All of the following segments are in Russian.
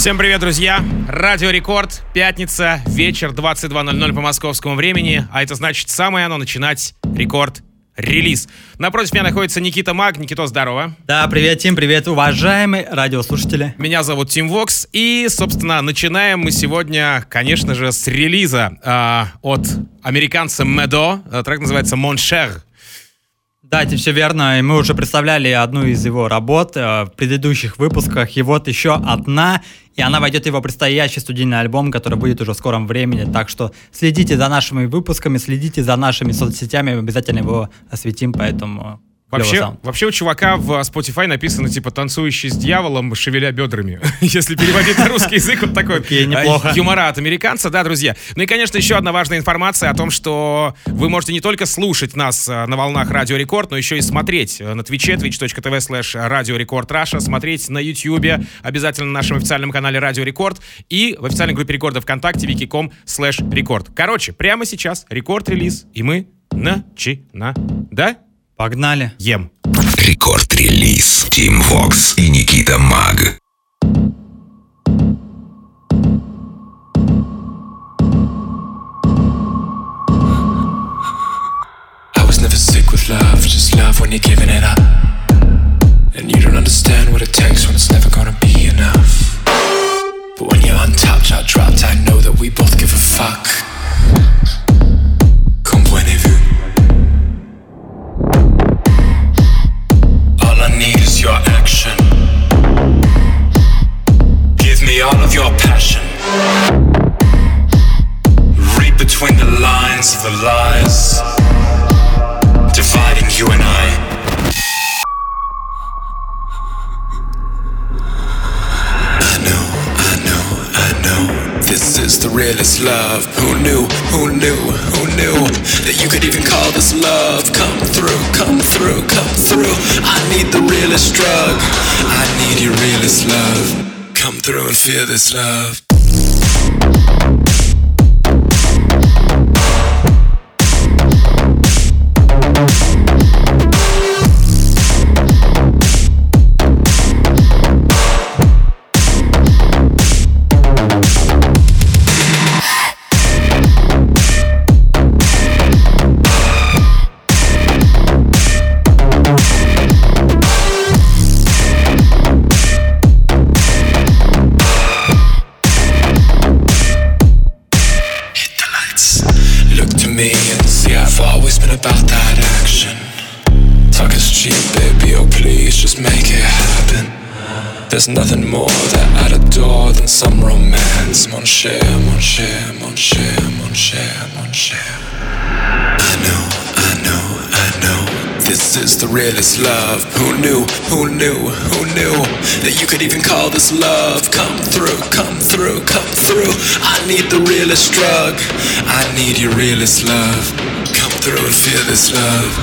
Всем привет, друзья! Радио Рекорд, пятница, вечер, 22.00 по московскому времени, а это значит самое оно начинать рекорд релиз. Напротив меня находится Никита Маг. Никито, здорово. Да, привет, Тим, привет, уважаемые радиослушатели. Меня зовут Тим Вокс, и, собственно, начинаем мы сегодня, конечно же, с релиза э, от американца Медо. Трек называется «Mon Cher». Да, это все верно. И мы уже представляли одну из его работ э, в предыдущих выпусках. И вот еще одна. И она войдет в его предстоящий студийный альбом, который будет уже в скором времени. Так что следите за нашими выпусками, следите за нашими соцсетями. Обязательно его осветим, поэтому Вообще, вообще у чувака в Spotify написано типа «танцующий с дьяволом, шевеля бедрами». Если переводить на русский язык, вот такой okay, неплохо. юмора от американца, да, друзья. Ну и, конечно, еще одна важная информация о том, что вы можете не только слушать нас э, на волнах Радио Рекорд, но еще и смотреть э, на Твиче, twitch.tv slash Radio Record Russia, смотреть на Ютьюбе, обязательно на нашем официальном канале Радио Рекорд и в официальной группе рекорда ВКонтакте vk.com slash record. Короче, прямо сейчас рекорд-релиз, и мы начинаем. Да? Погнали. Ем. Рекорд-релиз. Тим Вокс и Никита Маг. I was never sick with love, just love when you're giving it up. And you don't understand what it takes when it's never gonna be enough. But when you're untouched, dropped, I know that we both give a fuck. All of your passion. Read between the lines of the lies, dividing you and I. I know, I know, I know. This is the realest love. Who knew, who knew, who knew that you could even call this love? Come through, come through, come through. I need the realest drug. I need your realest love. Come through and feel this love. There's nothing more that I'd adore than some romance. Mon cher, mon cher, mon cher, mon cher, mon cher. I know, I know, I know. This is the realest love. Who knew, who knew, who knew that you could even call this love? Come through, come through, come through. I need the realest drug. I need your realest love Come through and feel this love.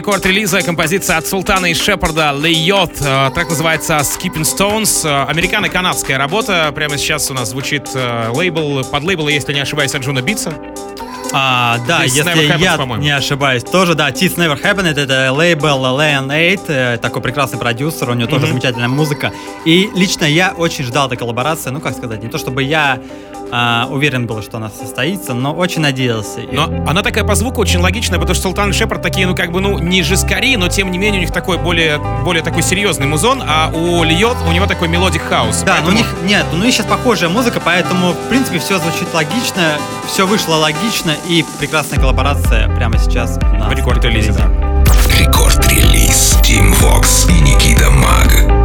Продолжении рекорд-релиза композиция от Султана и Шепарда Lane 8. Э, Трек называется «Skipping Stones». Э, Американо-канадская работа. Прямо сейчас у нас звучит э, лейбл, под лейбл, если не ошибаюсь, от Anjunabeats. А, да, This если Happens, я по-моему. не ошибаюсь, тоже, да, This Never Happened, это лейбл Lane 8, э, такой прекрасный продюсер, у него тоже Мгм. замечательная музыка. И лично я очень ждал этой коллаборации, ну, как сказать, не то чтобы я а, уверен был, что она состоится, но очень надеялся. И- Но она такая по звуку очень логичная, потому что Султан и Шепард такие, ну, как бы, ну, не жескари, но тем не менее у них такой более, более такой серьезный музон, а у Lane 8 у него такой melodic house. Да, но у Поэтому- них нет, ну них сейчас похожая музыка, поэтому в принципе все звучит логично, все вышло логично и прекрасная коллаборация прямо сейчас у нас в рекорд-релизе, да. Рекорд-релиз Тим Вокс и Никита Маг.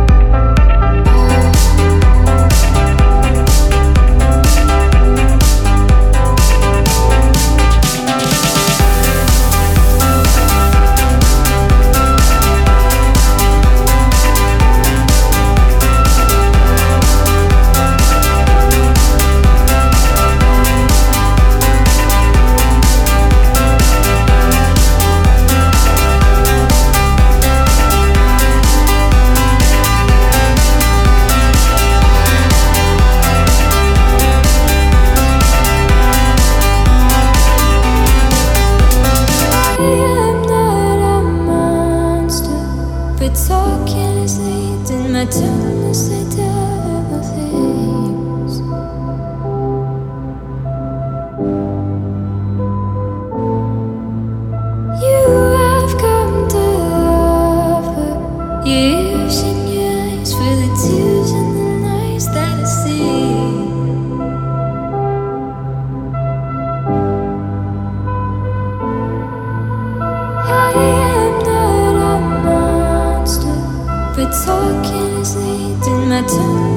Manhattan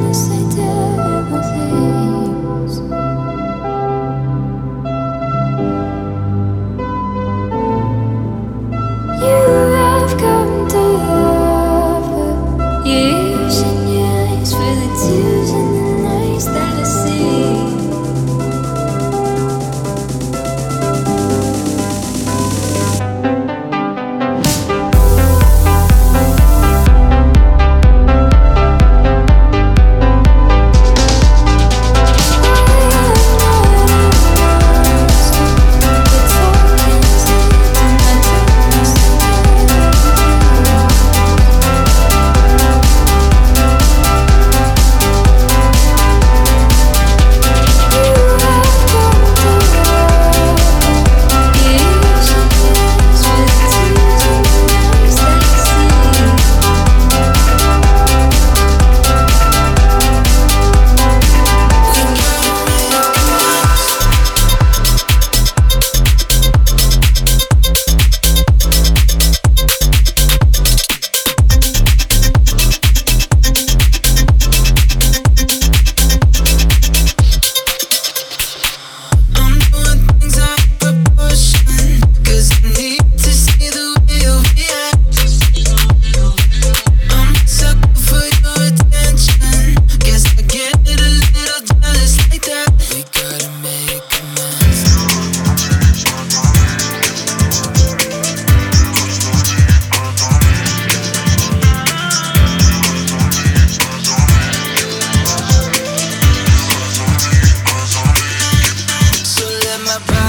about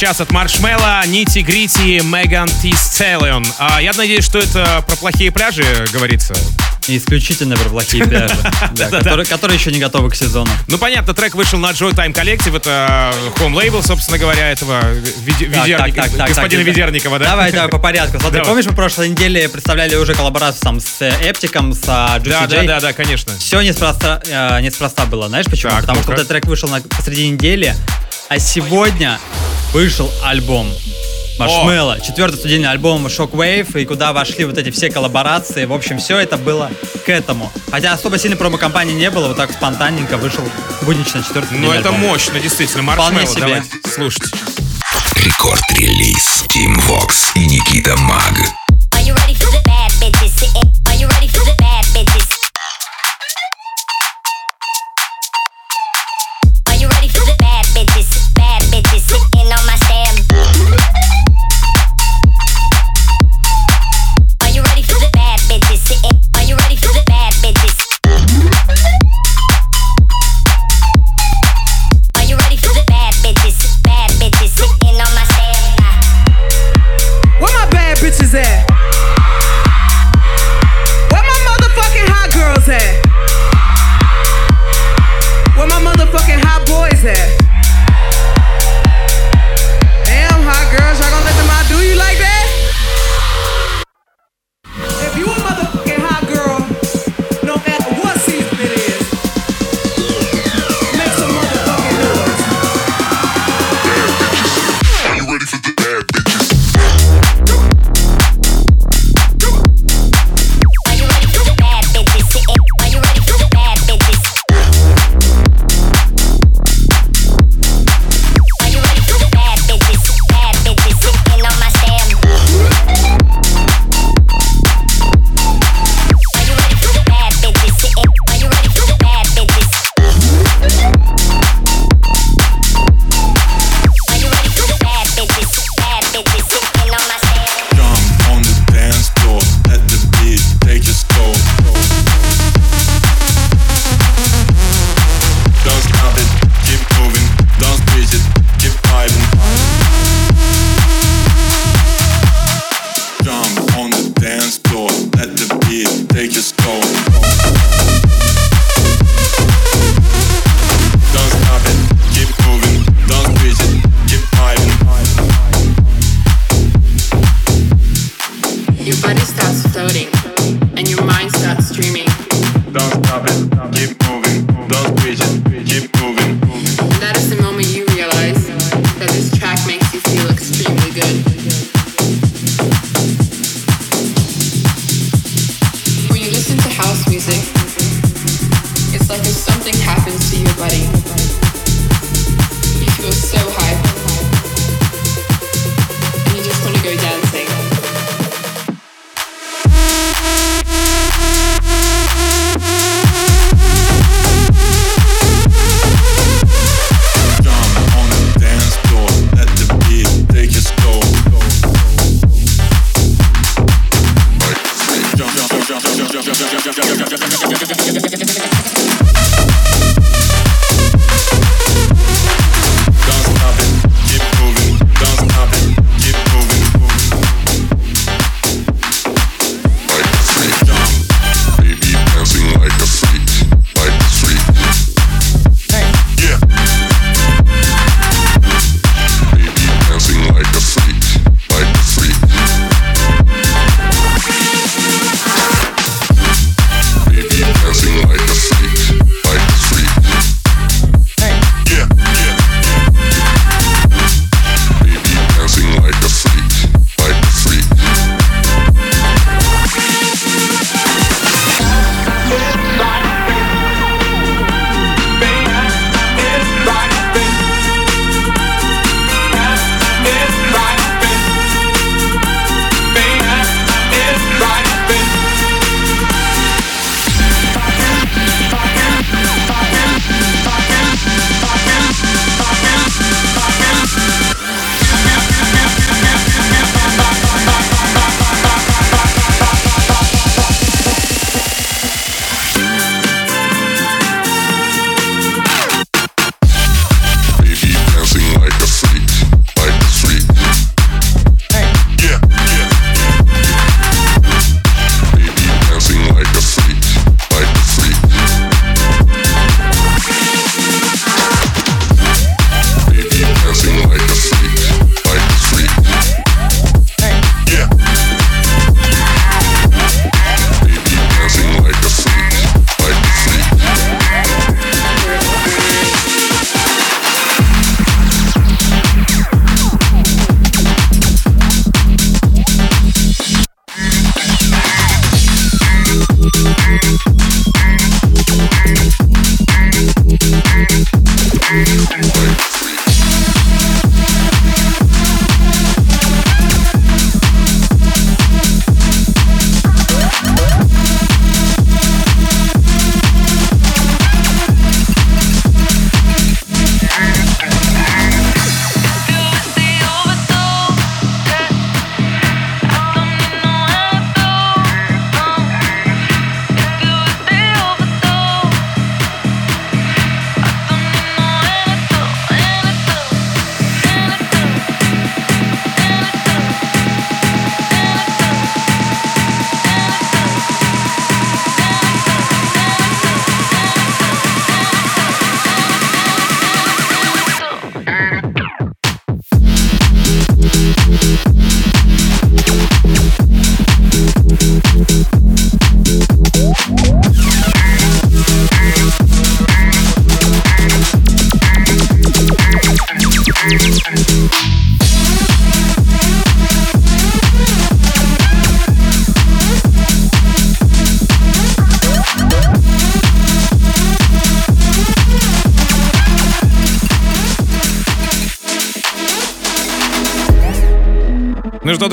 сейчас от Маршмелла, Нити Грити, Меган Ти Стеллион. А, я надеюсь, что это про плохие пляжи говорится. Исключительно про плохие пляжи, которые еще не готовы к сезону. Ну, понятно, трек вышел на Joy Time Collective, это home лейбл, собственно говоря, этого так, господина Ведерникова, да? Давай, давай по порядку. Смотри, помнишь, мы прошлой неделе представляли уже коллаборацию там с э, Эптиком, с а, Juicy Да, да, да, да, конечно. Все неспроста, э, было. Знаешь почему? Потому что этот трек вышел посреди недели, а сегодня вышел альбом. Маршмелло, четвертый студийный альбом Shockwave, и куда вошли вот эти все коллаборации. В общем, все это было к этому. Хотя особо сильной промо-компании не было, вот так спонтанненько вышел буднично четвертый Ну, студийный это альбом. мощно, действительно. Вполне Маршмелло, себе. давайте слушать. Рекорд-релиз Team Vox и Никита Маг.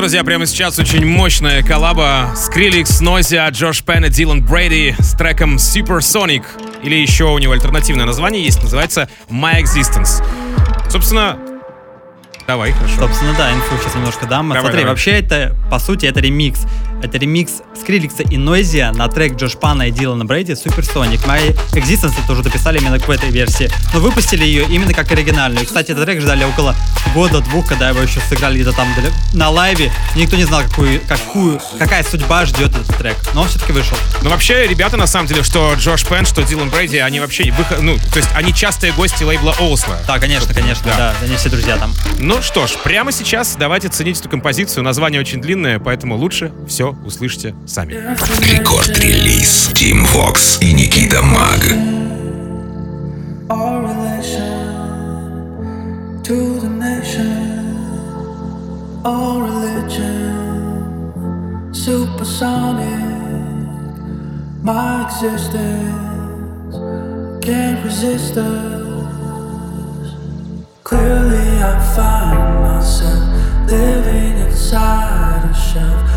Друзья, прямо сейчас очень мощная коллаба Skrillex, Noisia, Джош Пен и Дилан Брейди с треком Supersonic. Или еще у него альтернативное название есть, называется My Existence. Собственно, давай, хорошо. Собственно, да, инфу сейчас немножко дам. Давай, Смотри, давай. вообще это, по сути, это ремикс. Это ремикс Скриликса и Нойзия на трек Джош Пана и Дилана Брейди Supersonic. My Existence это уже дописали именно к этой версии. Но выпустили ее именно как оригинальную. Кстати, этот трек ждали около года-двух, когда его еще сыграли где-то там на лайве. Никто не знал, какую, какую, какая судьба ждет этот трек. Но он все-таки вышел. Ну, вообще, ребята, на самом деле, что Джош Пен, что Дилан Брейди, они вообще, выход- ну, то есть они частые гости лейбла OWSLA. Да, конечно, конечно, Да. да. Они все друзья там. Ну что ж, прямо сейчас давайте ценить эту композицию. Название очень длинное, поэтому лучше все все услышите сами. Рекорд-релиз Тим Вокс и Никита Маг. To the nation, our religion, supersonic. My existence can't resist us. Clearly, I find myself living inside a shelf.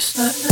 that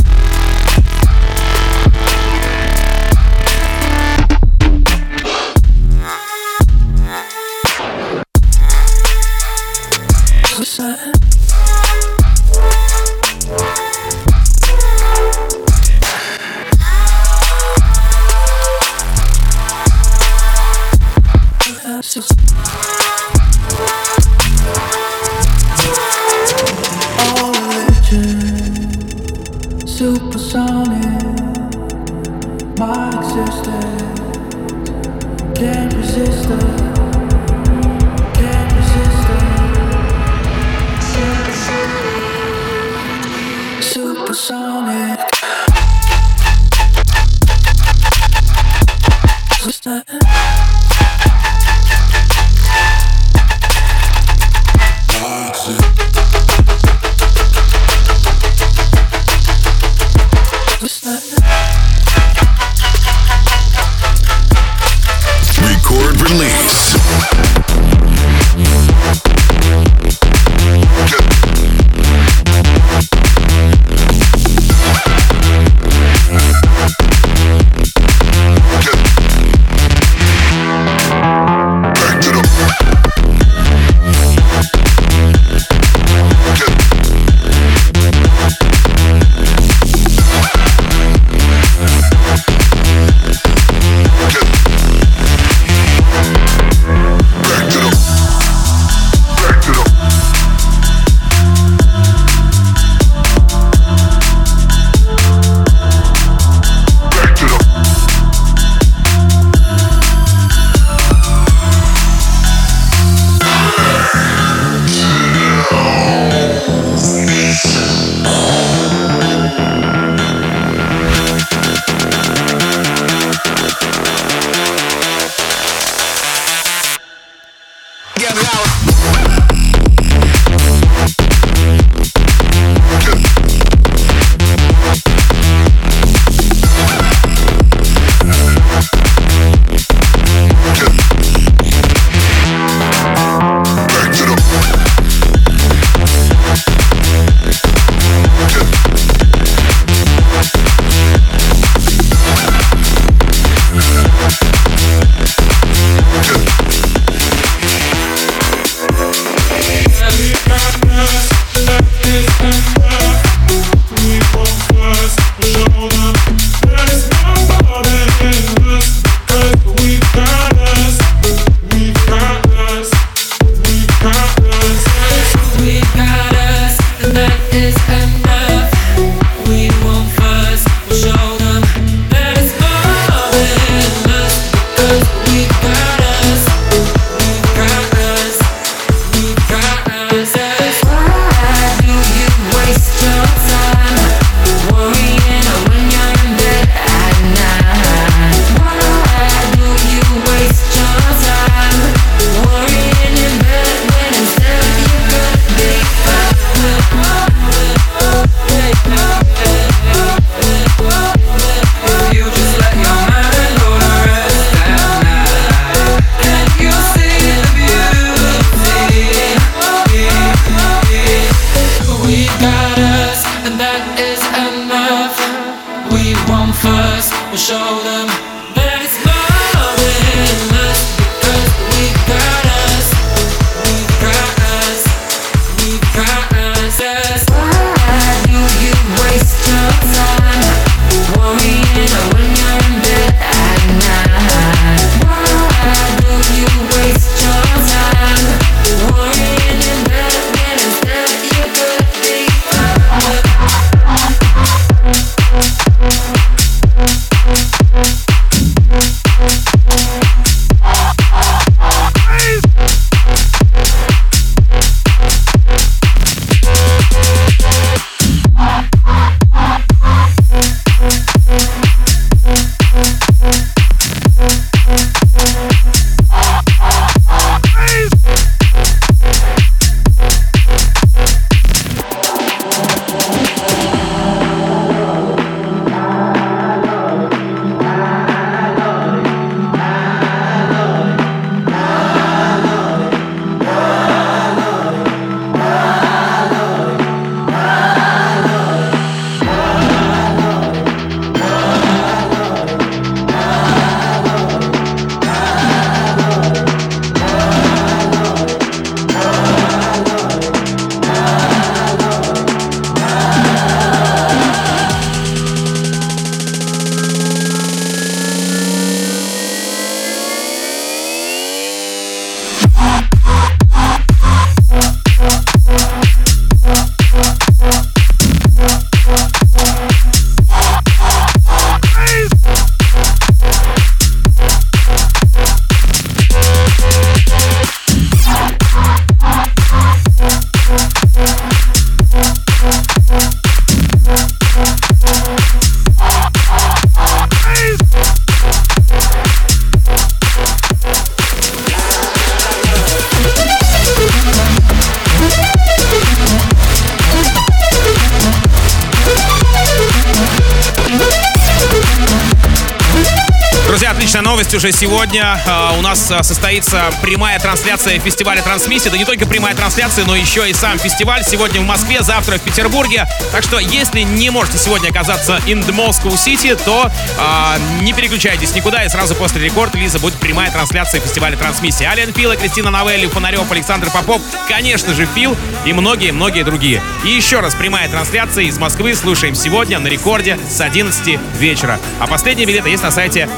новость уже сегодня. А, У нас а, состоится прямая трансляция фестиваля Трансмиссия. Да не только прямая трансляция, но еще и сам фестиваль. Сегодня в Москве, завтра в Петербурге. Так что, если не можете сегодня оказаться in the Moscow City, то а, не переключайтесь никуда. И сразу после рекорд Лиза будет прямая трансляция фестиваля Трансмиссия. Ален Фила, Кристина Новелли, Фонарев, Александр Попов, конечно же, Фил и многие-многие другие. И еще раз прямая трансляция из Москвы. Слушаем сегодня на рекорде с 11 вечера. А последние билеты есть на сайте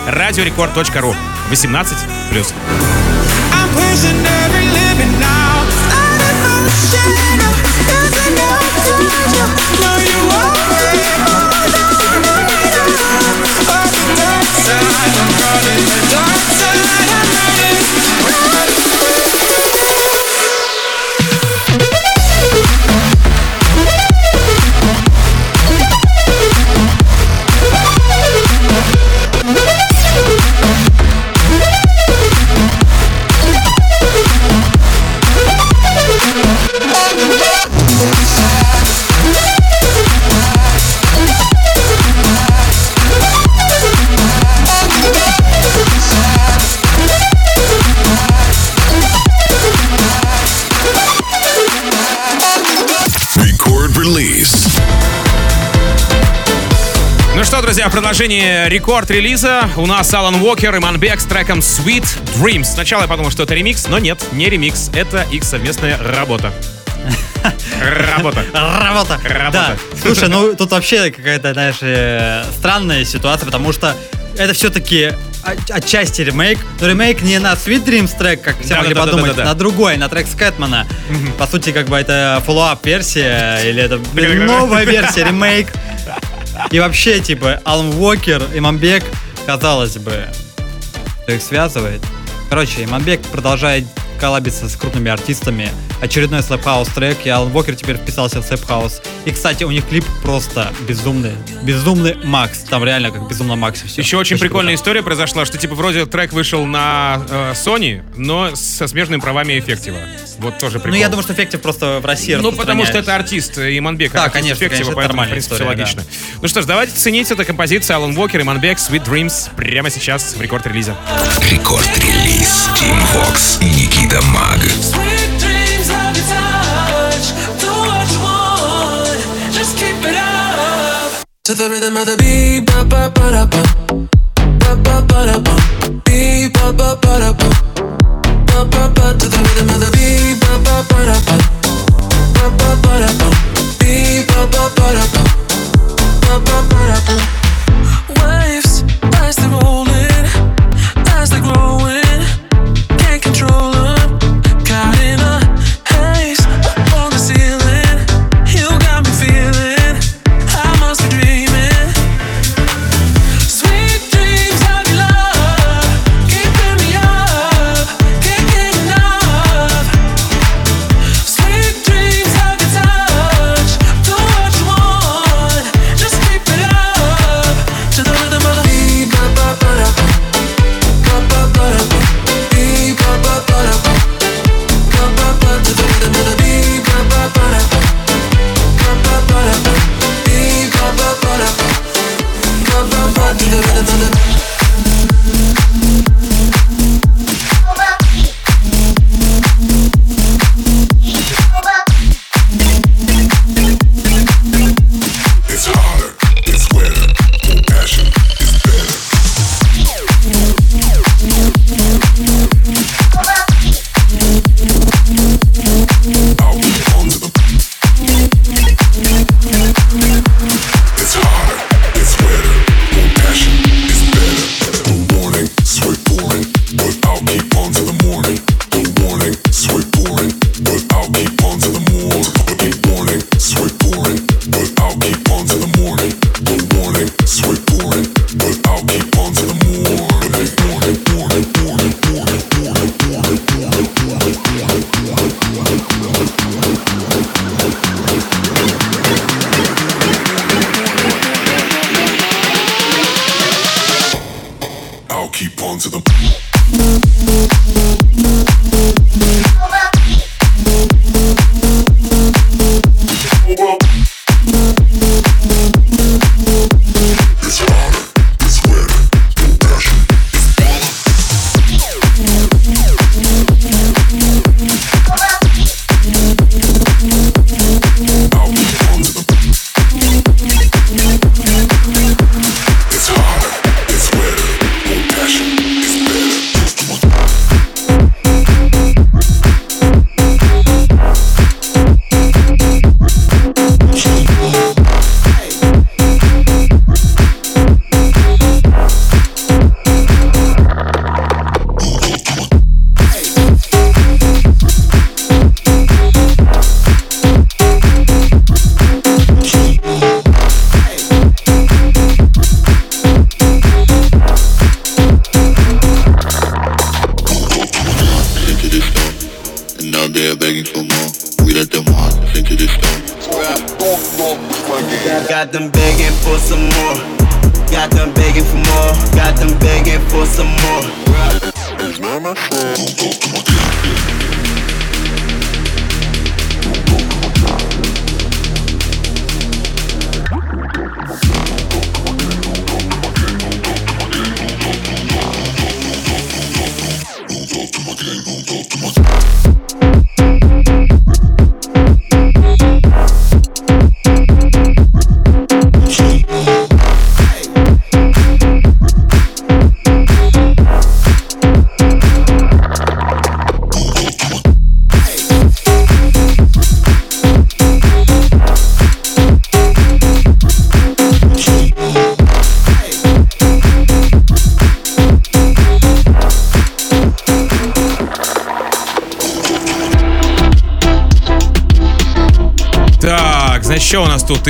radiorecord.ru. 18 плюс. Record друзья, в продолжении рекорд-релиза у нас Алан Уокер и Иманбек с треком Sweet Dreams. Сначала я подумал, что это ремикс, но нет, не ремикс, это их совместная работа. Работа. Работа. Работа. Да. Слушай, ну тут вообще какая-то, знаешь, э, странная ситуация, потому что это все-таки отчасти ремейк, но ремейк не на Sweet Dreams трек, как все Да, могли да, подумать, да, на другой, на трек Скэтмана. По сути, как бы это follow-up версия или это новая версия, ремейк. И вообще, типа, Алан Уокер, Иманбек, казалось бы, их связывает. Короче, Иманбек продолжает коллабиться с крупными артистами. Очередной slap house трек, и Алан Уокер теперь вписался в slap house. И, кстати, у них клип просто безумный. Безумный Макс. Там реально как безумно Макс все. Еще очень прикольная история произошла, что типа вроде трек вышел на э, Sony, но со смежными правами Эффектива. Вот тоже прикол. Ну, я думаю, что Эффектив просто в России Ну, потому что это артист э, Иманбек, Да, артист конечно, Эффектива, конечно, это поэтому, в принципе, история, все логично. Ну что ж, давайте ценить эту композицию Алан Уокер, Иманбек, Sweet Dreams прямо сейчас в рекорд-релизе. Рекорд-релиз. Team Vox и Никита Маг. To the rhythm of the beat, ba ba ba da ba, ba ba ba da ba, beat ba ba ba da ba, ba ba ba. To the rhythm of the beat, ba ba ba da ba, ba ba ba da ba, beat ba ba ba da ba, ba ba ba da ba. Waves as they rolling, as they growing,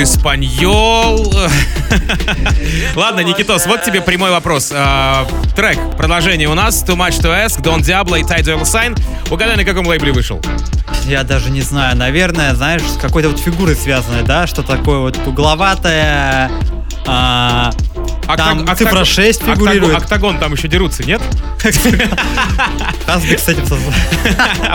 Испаньол. Ладно, Никитос, вот тебе прямой вопрос. А, трек, продолжение у нас. Too Much To Ask, Don Diablo и Dolla Sign. Угадай, на каком лейбле вышел? Я даже не знаю, наверное, знаешь, с какой-то вот фигурой связанной, да, что такое вот угловатое, а, там Октаг- цифра октаг- 6 октагон- фигурирует. Октагон там еще дерутся, нет? Хасбик с этим.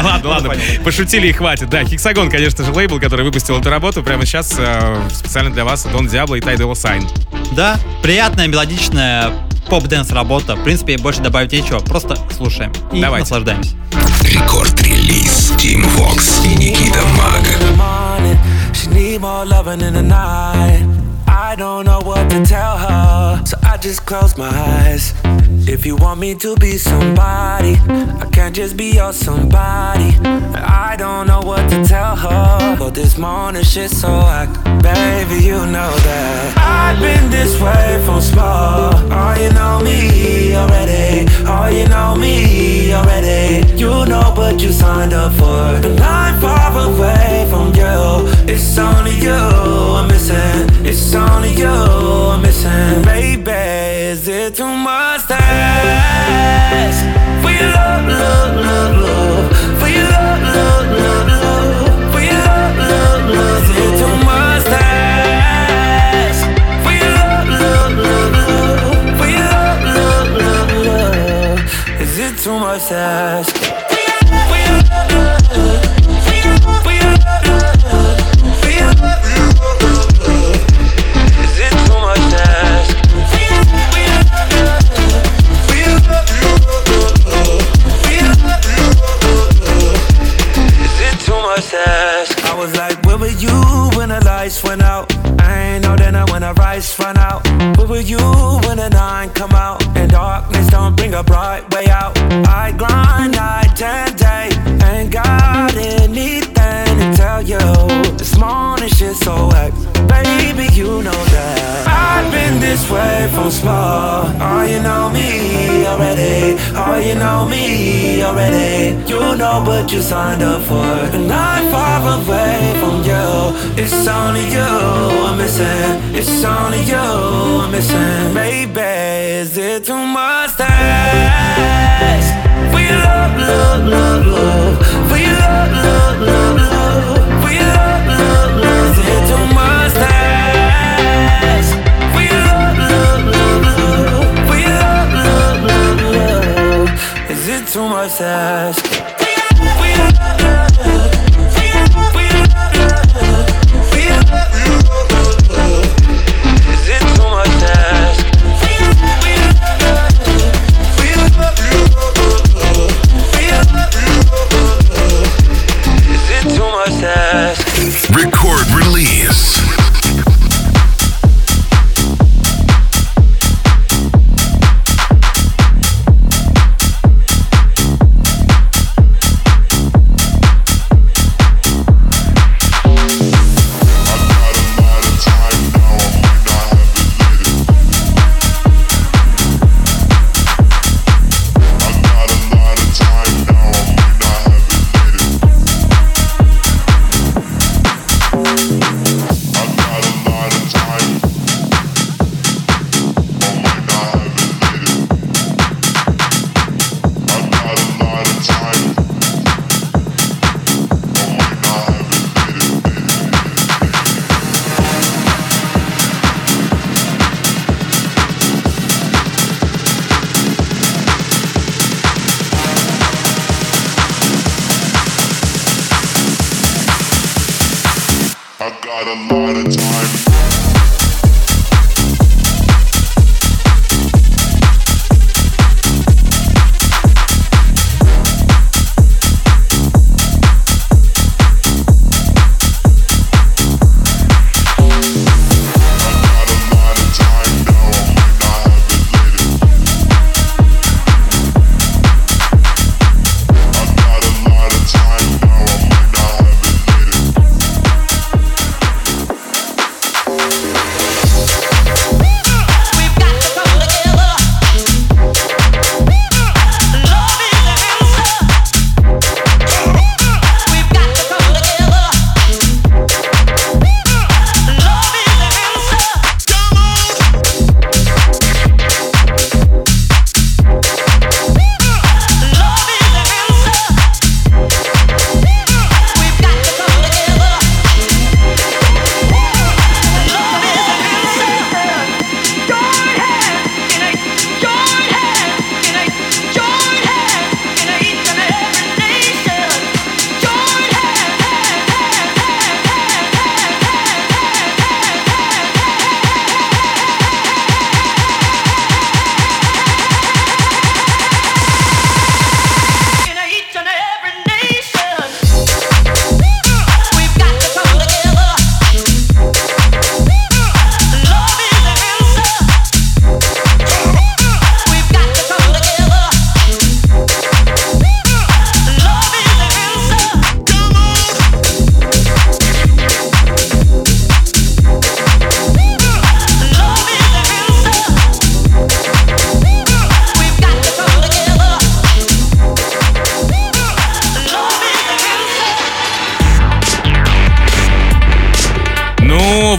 Ладно, ладно, пошутили и хватит. Да, Хексагон, конечно же, лейбл, который выпустил эту работу прямо сейчас э, специально для вас. Дон Диабло и Dolla Sign. Да, приятная, мелодичная pop-dance работа. В принципе, больше добавить нечего. Просто слушаем и Давайте. наслаждаемся. Рекорд-релиз Тим Вокс и Никита Маг. She need more loving in the night. I don't know what to tell her, so I just close my eyes. If you want me to be somebody, I can't just be your somebody. I don't know what to tell her, but this morning shit's so hot. Baby, you know that I've been this way from small. Oh, you know me already. Oh, you know me already. You know what you signed up for. And I'm far away from you. It's only you I'm missing. It's only you I'm missing. Baby, is it too much to ask? For your love, love, love, love. For your love, love, love, love. For your love, love, love. Is it too much to ask? For your love, love, love, love. For your love, love, love, love. Is it too much to ask? I was like, where were you when the lights went out? I ain't know then when the rights run out. Where were you when the nine come out? And darkness don't bring a bright way out. I grind night and day. Ain't got anything way from small. Oh, you know me already. Oh, you know me already. You know what you signed up for. And I'm far away from you. It's only you I'm missing. It's only you I'm missing. Baby, is it too much to ask? For your love, love, love, love. For your love, love, love, love. For your love, love, too much to ask? Got a lot of time.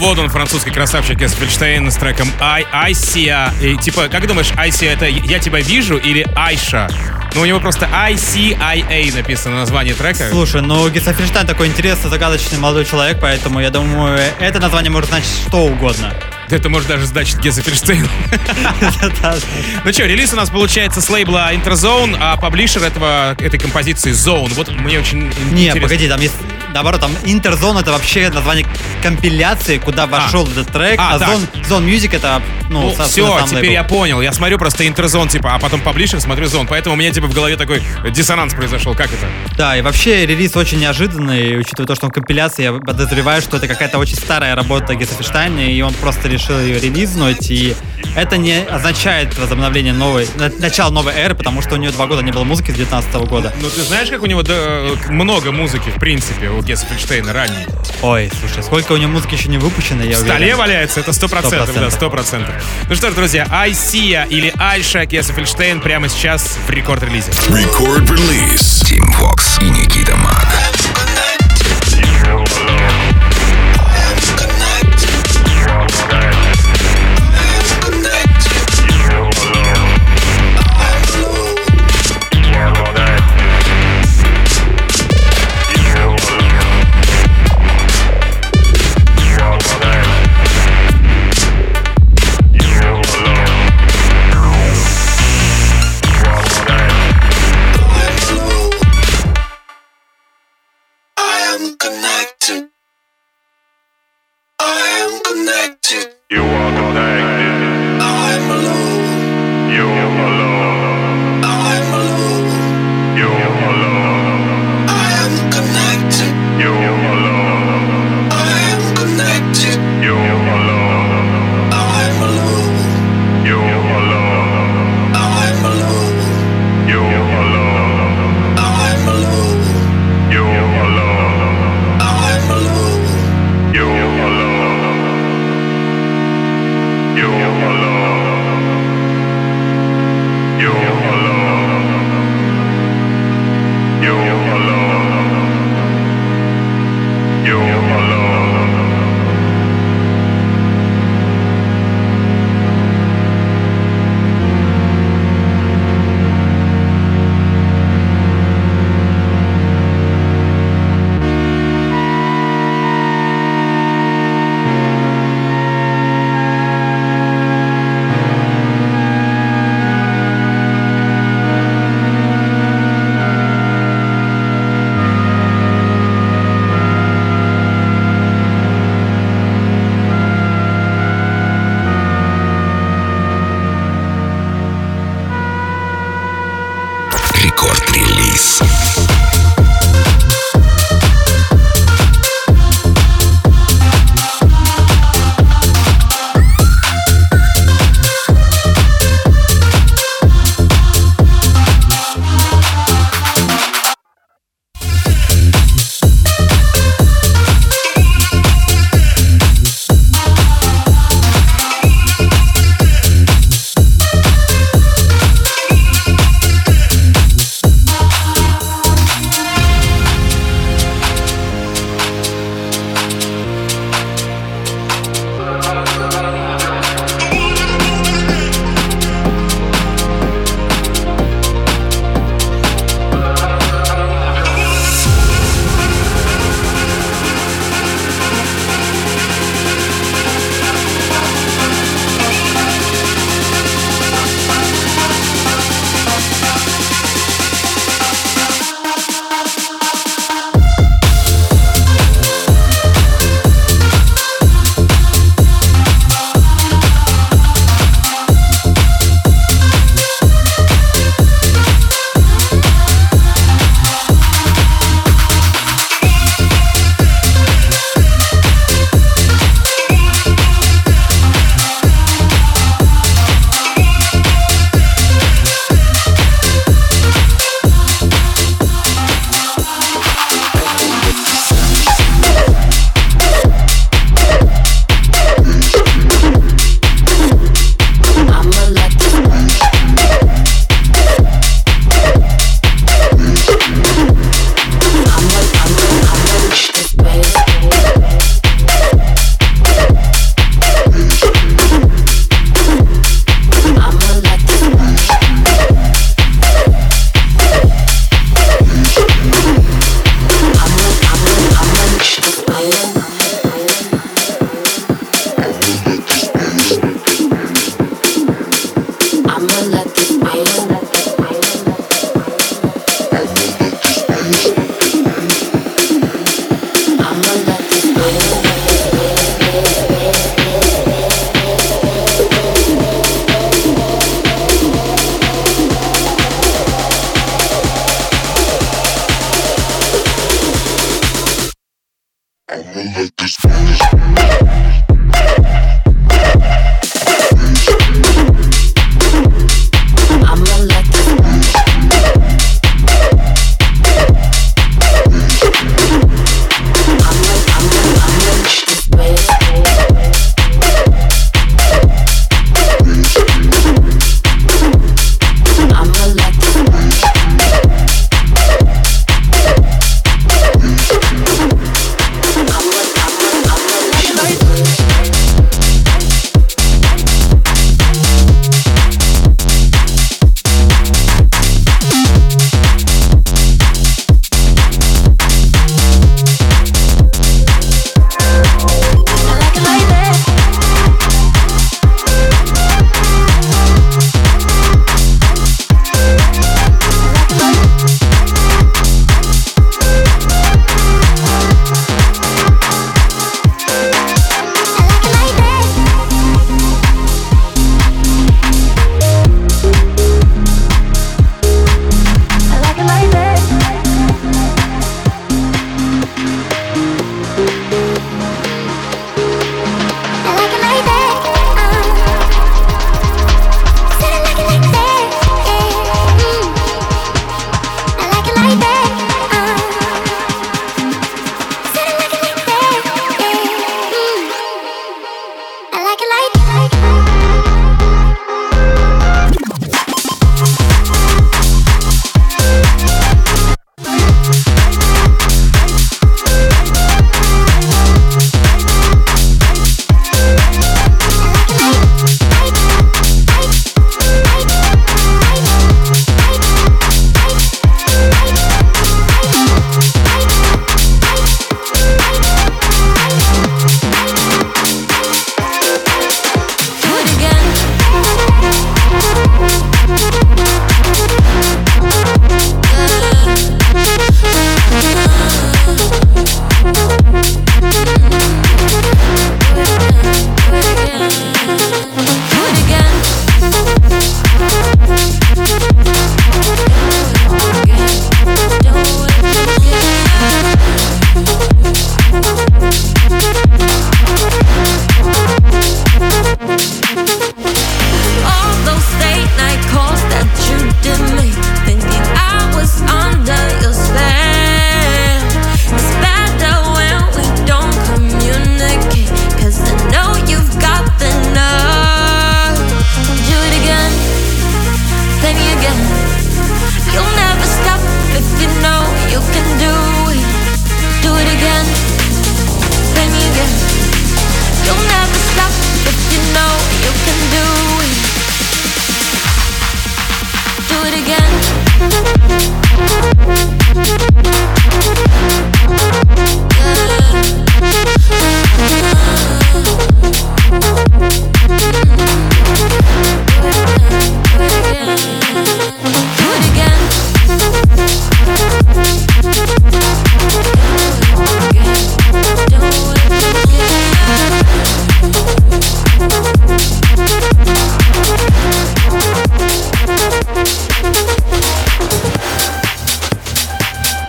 Вот он, французский красавчик Эсфельштейн с треком I, Айсия. И, типа, как думаешь, Айсия это «Я тебя вижу» или Айша? Ну, у него просто ICIA написано название трека. Слушай, ну Гесофельштайн такой интересный, загадочный молодой человек, поэтому я думаю, это название может значить что угодно. Это может даже значить Гесофельштейн. Ну что, релиз у нас получается с лейбла Interzone, а паблишер этого, этой композиции Zone. Вот мне очень Не, интересно. погоди, там есть наоборот, там Интерзон это вообще название компиляции, куда вошел этот трек, А, а, так. Zone, Zone Music это, ну, Ну, все, теперь лейбл. я понял. Я смотрю просто интерзон, типа, а потом паблишер смотрю зон. Поэтому у меня, типа, в голове такой диссонанс произошел. Как это? Да, и вообще релиз очень неожиданный, учитывая то, что он компиляция, я подозреваю, что это какая-то очень старая работа Гесофельштайна, и он просто решил ее релизнуть, и это не означает возобновление новой, на- начало новой эры, потому что у нее два года не было музыки с 19 года. Ну, ты знаешь, как у него да, много музыки, в принципе, у Гесса Фельдштейна ранней? Ой, слушай, сколько у него музыки еще не выпущено, я В уверен. столе валяется, это сто процентов, да, 100%. сто процентов. Ну что ж, друзья, Айсия или Айша Гесса Фельдштейн прямо сейчас в рекорд-релизе. Release. Team Fox и Никита Мак.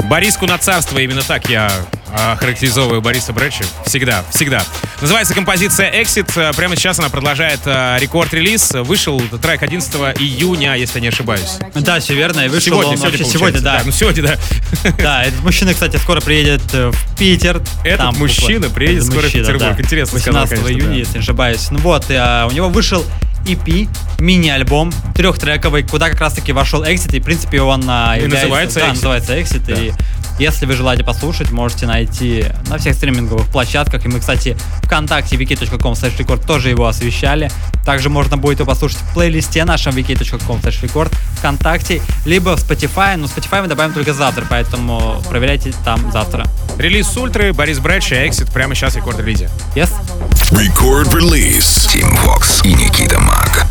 Бориску на царство, именно так я а, характеризовываю Бориса Брэча. Всегда, всегда. Называется композиция Exit. Прямо сейчас она продолжает э, рекорд-релиз. Вышел трек 11 июня, если не ошибаюсь. Да, все верно. И вышел Сегодня, он сегодня, вообще сегодня, получается. да. Ну, сегодня, да. Да, этот мужчина, кстати, скоро приедет э, в Питер. Этот Там мужчина приедет этот скоро в мужчина, Петербург. да. Интересно сказал, 18 конечно, июня, да. если не ошибаюсь. Ну вот, и, а, у него вышел EP, мини-альбом, трехтрековый, куда как раз-таки вошел Exit, и, в принципе, он а, И является- называется да, Exit. называется Exit, Да. и если вы желаете послушать, можете найти на всех стриминговых площадках, и мы, кстати, ВКонтакте wiki.com record тоже его освещали. Также можно будет его послушать в плейлисте нашем wiki.com record ВКонтакте, либо в Spotify, но Spotify мы добавим только завтра, поэтому проверяйте там завтра. Релиз с Ультры, Борис Брэч и Exit прямо сейчас в рекорд-релизе. Yes? Record release. Team Fox и Никита Мак.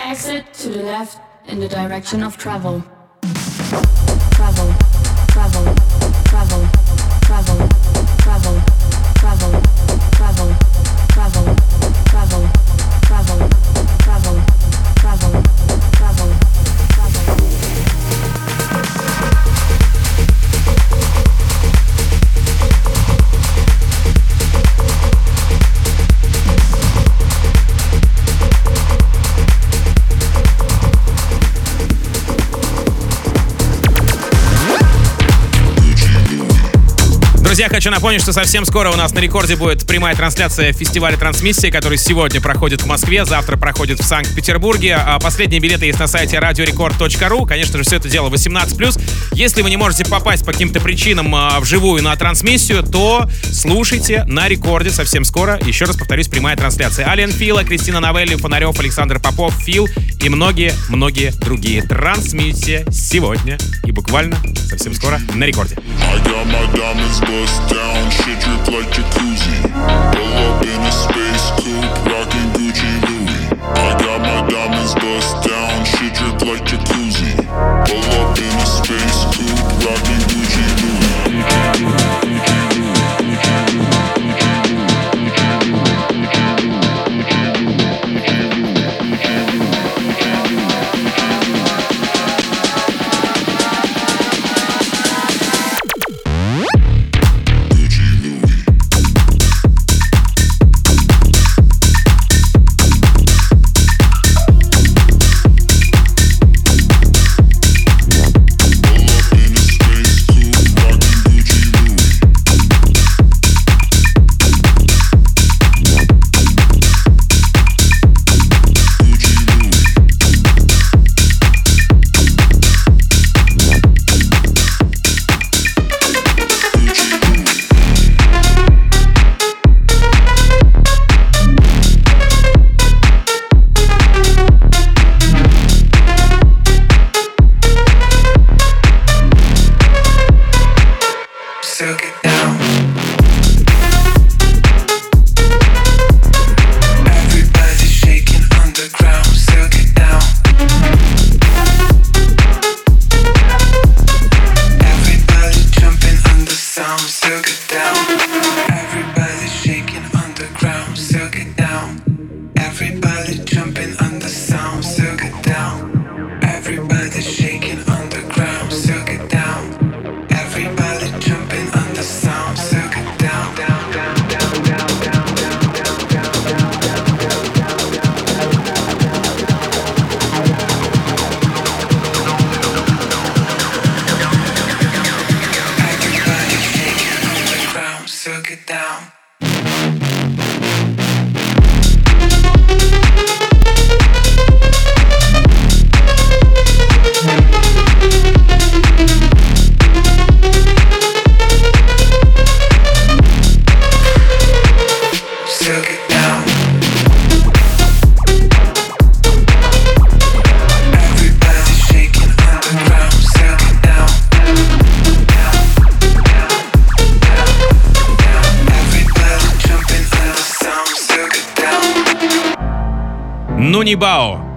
Exit to the left in the direction of travel. Travel, Друзья, хочу напомнить, что совсем скоро у нас на рекорде будет прямая трансляция фестиваля трансмиссии, который сегодня проходит в Москве, завтра проходит в Санкт-Петербурге. А Последние билеты есть на сайте radiorecord.ru. Конечно же, все это дело 18+. Если вы не можете попасть по каким-то причинам а, вживую на трансмиссию, то слушайте на рекорде совсем скоро. Еще раз повторюсь, прямая трансляция. Ален Фила, Кристина Новелли, Фонарев, Александр Попов, Фил и многие-многие другие. Трансмиссия сегодня и буквально совсем скоро на рекорде. I got my diamonds down, shit drip like jacuzzi. Pull up in a space coupe, Gucci. I got my diamonds bust down, shit drip like jacuzzi. Pull up in a space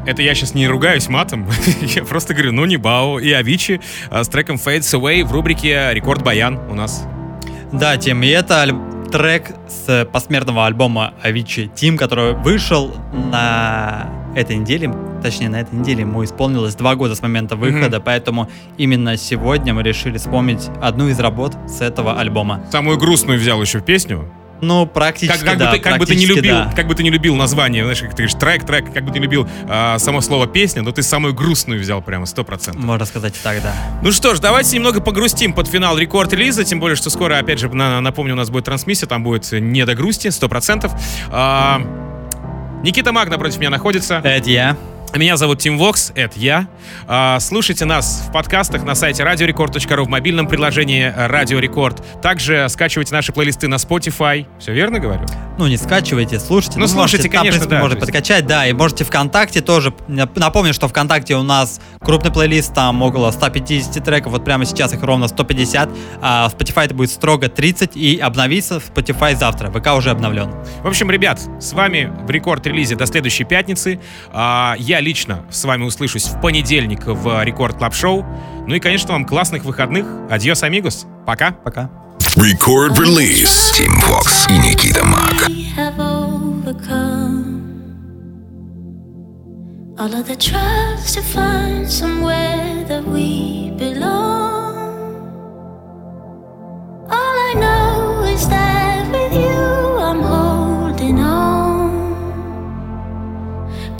Это я сейчас не ругаюсь матом, я просто говорю, ну не бао. И Авичи а, с треком Fades Away в рубрике Рекорд Баян у нас. Да, Тим, и это трек с посмертного альбома Avicii Тим, который вышел на этой неделе, точнее на этой неделе ему исполнилось два года с момента выхода, поэтому именно сегодня мы решили вспомнить одну из работ с этого альбома. Самую грустную взял еще песню. Ну, практически Как, как да, бы ты, как бы ты не любил, да. как бы ты не любил название, знаешь, как ты говоришь, трек, трек, как бы ты не любил а, само слово песня, но ты самую грустную взял прямо сто процентов. Можно сказать так, да. Ну что ж, давайте немного погрустим под финал рекорд-релиза, тем более, что скоро, опять же, на- напомню, у нас будет трансмиссия, там будет не до грусти, 100%. А, Никита Маг напротив меня находится. Это я. Меня зовут Тим Вокс, это я. А, Слушайте нас в подкастах на сайте radiorecord.ru, в мобильном приложении Радио Рекорд. Также скачивайте наши плейлисты на Spotify. Все верно говорю? Ну, не скачивайте, слушайте. Ну, слушайте, можете, там, конечно, принципе, да, Можете подкачать, да, и можете ВКонтакте тоже. Напомню, что ВКонтакте у нас крупный плейлист, там около 150 треков, вот прямо сейчас их ровно 150, а в Spotify это будет строго 30, и обновится в Spotify завтра, ВК уже обновлен. В общем, ребят, с вами в Record Release до следующей пятницы. А, Я лично с вами услышусь в понедельник в Record Club Show. Ну и, конечно, вам классных выходных. Adiós, amigos. Пока. Пока. Record release. Team Fox и Никита Мак. All of the tries to find somewhere that we belong. All I know is that with you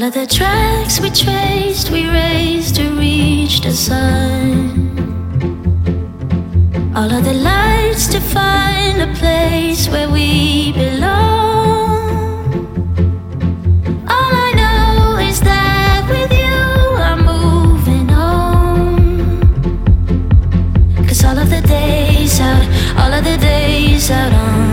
all of the tracks we traced, we raced to reach the sun. All of the lights to find a place where we the days out on